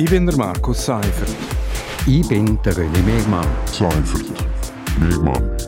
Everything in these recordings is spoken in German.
Ich bin der Markus Seifert. Ich bin der René Megmann. Seifert. Megmann.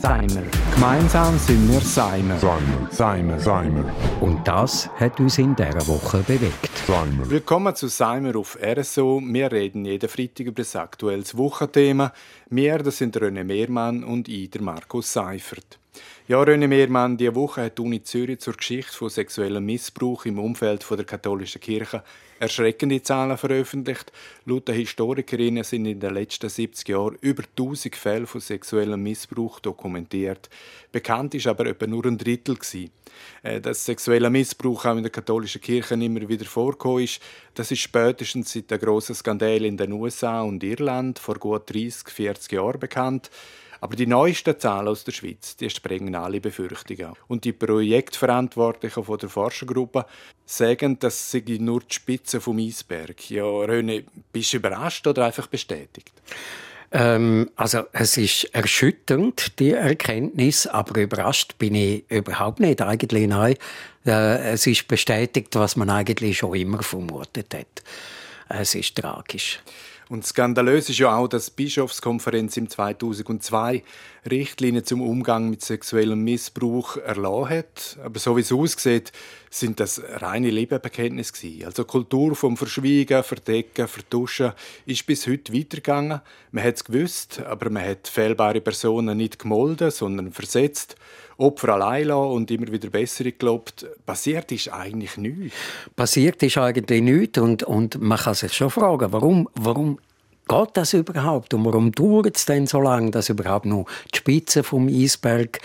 Seimer. Gemeinsam sind wir Seimer. Seimer. Seimer. Seimer. Und das hat uns in dieser Woche bewegt. Seimer. Willkommen zu Seimer auf RSO. Wir reden jeden Freitag über das aktuelles Wochenthema. Wir, das sind René Mehrmann und ich, der Markus Seifert. Ja, René Mehrmann, diese Woche hat die Uni Zürich zur Geschichte von sexuellem Missbrauch im Umfeld der katholischen Kirche erschreckende Zahlen veröffentlicht. Laut der Historikerinnen sind in den letzten 70 Jahren über 1000 Fälle von sexuellem Missbrauch dokumentiert. Bekannt ist aber etwa nur ein Drittel. Äh, dass sexueller Missbrauch auch in der katholischen Kirche immer wieder vorgekommen ist, das ist spätestens seit der grossen Skandal in den USA und Irland vor gut 30, 40 Jahren bekannt. Aber die neuesten Zahlen aus der Schweiz, die sprengen alle Befürchtungen. Und die Projektverantwortlichen von der Forschergruppe sagen, das sei nur die Spitze vom Eisberg. Ja, Röne, bist du überrascht oder einfach bestätigt? Ähm, also es ist erschütternd, die Erkenntnis, aber überrascht bin ich überhaupt nicht. Eigentlich nein. Äh, es ist bestätigt, was man eigentlich schon immer vermutet hat. Es ist tragisch. Und skandalös ist ja auch, dass die Bischofskonferenz im 2002 Richtlinien zum Umgang mit sexuellem Missbrauch erlassen hat. Aber so wie es aussieht, sind das reine Lebenbekenntnisse Also Kultur vom Verschwiegen, Verdecken, Vertuschen ist bis heute weitergegangen. Man hat es gewusst, aber man hat fehlbare Personen nicht gemolden, sondern versetzt. Opfer allein lassen und immer wieder besser gelobt. Passiert ist eigentlich nichts. Passiert ist eigentlich nichts und, und man kann sich schon fragen, warum, warum geht das überhaupt und warum dauert es denn so lange, dass überhaupt noch die Spitze vom Eisberg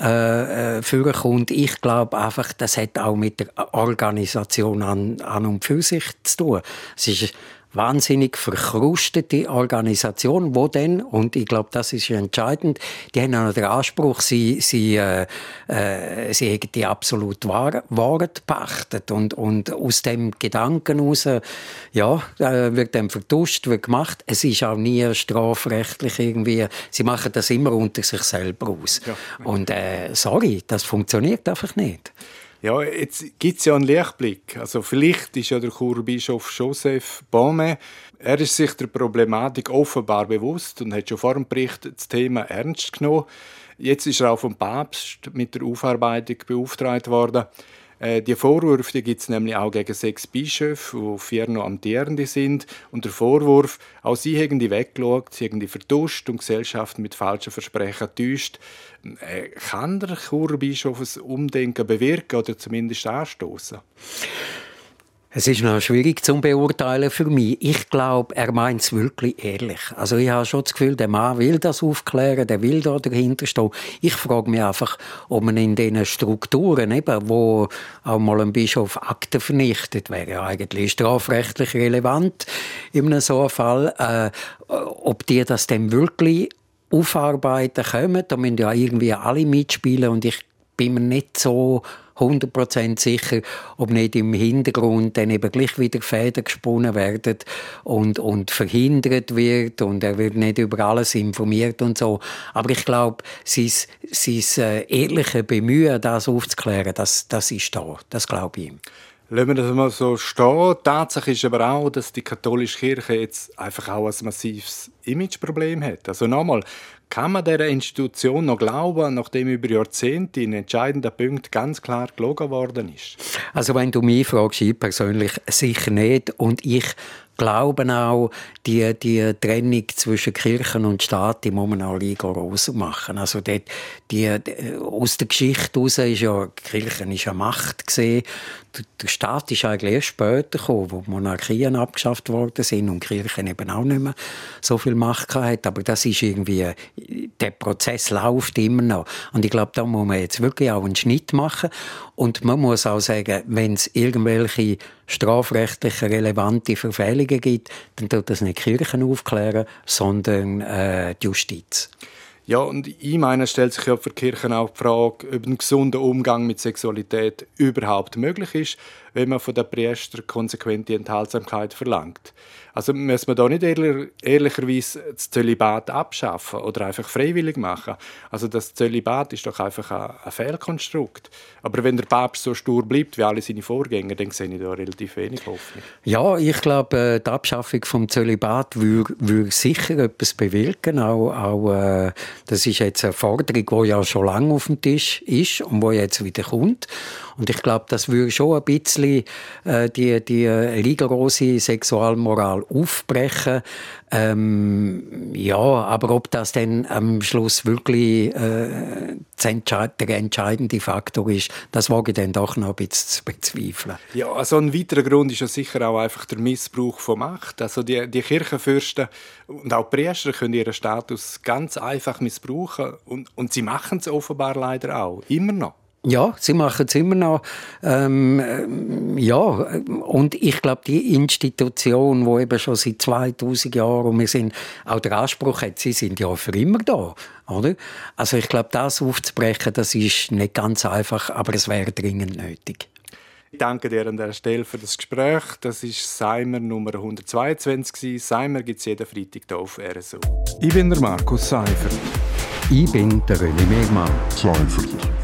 äh, äh, vorkommt. Ich glaube einfach, das hat auch mit der Organisation an, an und für sich zu tun. Es ist wahnsinnig verkrustete Organisation, wo denn, und ich glaube, das ist entscheidend, die haben auch den Anspruch, sie, sie, äh, äh, sie haben die absolut Wahrheit pachtet und, und aus dem Gedanken heraus, ja, äh, wird dann vertuscht, wird gemacht. Es ist auch nie strafrechtlich irgendwie, sie machen das immer unter sich selber aus. Ja. Und äh, sorry, das funktioniert einfach nicht. Ja, jetzt gibt es ja einen Lichtblick. Also vielleicht ist ja der Churbischof Joseph Baume, er ist sich der Problematik offenbar bewusst und hat schon vor dem Bericht das Thema ernst genommen. Jetzt ist er auch vom Papst mit der Aufarbeitung beauftragt worden. Äh, die Vorwürfe gibt es nämlich auch gegen sechs Bischöfe, die vier noch amtierende sind. Und der Vorwurf, auch sie haben die weggeschaut, sie haben die vertuscht und Gesellschaft mit falschen Versprechen getäuscht. Äh, kann der Churbischof ein Umdenken bewirken oder zumindest anstoßen? Es ist noch schwierig zu beurteilen für mich. Ich glaube, er meint es wirklich ehrlich. Also ich habe schon das Gefühl, der Mann will das aufklären, der will da dahinter stehen. Ich frage mich einfach, ob man in diesen Strukturen, eben, wo auch mal ein Bischof Akten vernichtet, wäre ja eigentlich strafrechtlich relevant in einem so einem Fall, äh, ob die das dann wirklich aufarbeiten können. Da müssen ja irgendwie alle mitspielen und ich bin mir nicht so 100% sicher, ob nicht im Hintergrund dann eben gleich wieder Fäden gesponnen werden und, und verhindert wird und er wird nicht über alles informiert und so. Aber ich glaube, sein, sein äh, ehrliche Bemühen, das aufzuklären, das, das ist da. Das glaube ich ihm. Lassen wir das mal so stehen. Tatsache ist aber auch, dass die katholische Kirche jetzt einfach auch ein massives Imageproblem hat. Also nochmal, kann man dieser Institution noch glauben, nachdem über Jahrzehnte in entscheidenden Punkten ganz klar gelogen worden ist? Also wenn du mich fragst, ich persönlich sicher nicht. Und ich glauben auch, die, die Trennung zwischen Kirchen und Staat, die muss man auch rigoroser machen. Also dort, die, die, aus der Geschichte heraus ist ja, die Kirche ist ja Macht gesehen. Der Staat ist eigentlich erst später gekommen, wo Monarchien abgeschafft worden sind und Kirchen eben auch nicht mehr so viel Macht hat. Aber das ist irgendwie, der Prozess läuft immer noch. Und ich glaube, da muss man jetzt wirklich auch einen Schnitt machen. Und man muss auch sagen, wenn es irgendwelche strafrechtliche relevante Verfehlungen gibt, dann tut das nicht Kirchen aufklären, sondern äh, die Justiz. Ja, und ich meine, stellt sich ja für Kirchen auch die Frage, ob ein gesunder Umgang mit Sexualität überhaupt möglich ist. Wenn man von den Priestern konsequente Enthaltsamkeit verlangt. Also müssen wir da nicht ehrlich, ehrlicherweise das Zölibat abschaffen oder einfach freiwillig machen. Also das Zölibat ist doch einfach ein, ein Fehlkonstrukt. Aber wenn der Papst so stur bleibt wie alle seine Vorgänger, dann sehe ich da relativ wenig Hoffnung. Ja, ich glaube, äh, die Abschaffung vom Zölibat würde, würde sicher etwas bewirken. Auch, auch äh, das ist jetzt eine Forderung, die ja schon lange auf dem Tisch ist und die jetzt wieder kommt. Und ich glaube, das würde schon ein bisschen äh, die, die rigorose Sexualmoral aufbrechen. Ähm, ja, aber ob das dann am Schluss wirklich äh, der entscheidende Faktor ist, das wage ich dann doch noch ein bisschen zu bezweifeln. Ja, also ein weiterer Grund ist ja sicher auch einfach der Missbrauch von Macht. Also die, die Kirchenfürsten und auch Priester können ihren Status ganz einfach missbrauchen und, und sie machen es offenbar leider auch, immer noch. Ja, sie machen es immer noch. Ähm, äh, ja, und ich glaube, die Institution, wo eben schon seit 2000 Jahren und wir sind auch der Anspruch hat, sie sind ja für immer da, oder? Also ich glaube, das aufzubrechen, das ist nicht ganz einfach, aber es wäre dringend nötig. Ich danke dir an der Stelle für das Gespräch. Das ist Seimer Nummer 122. Seimer gibt es jeden Freitag hier auf RSO. Ich bin der Markus Seifert. Ich bin der René Megmann. Seifert.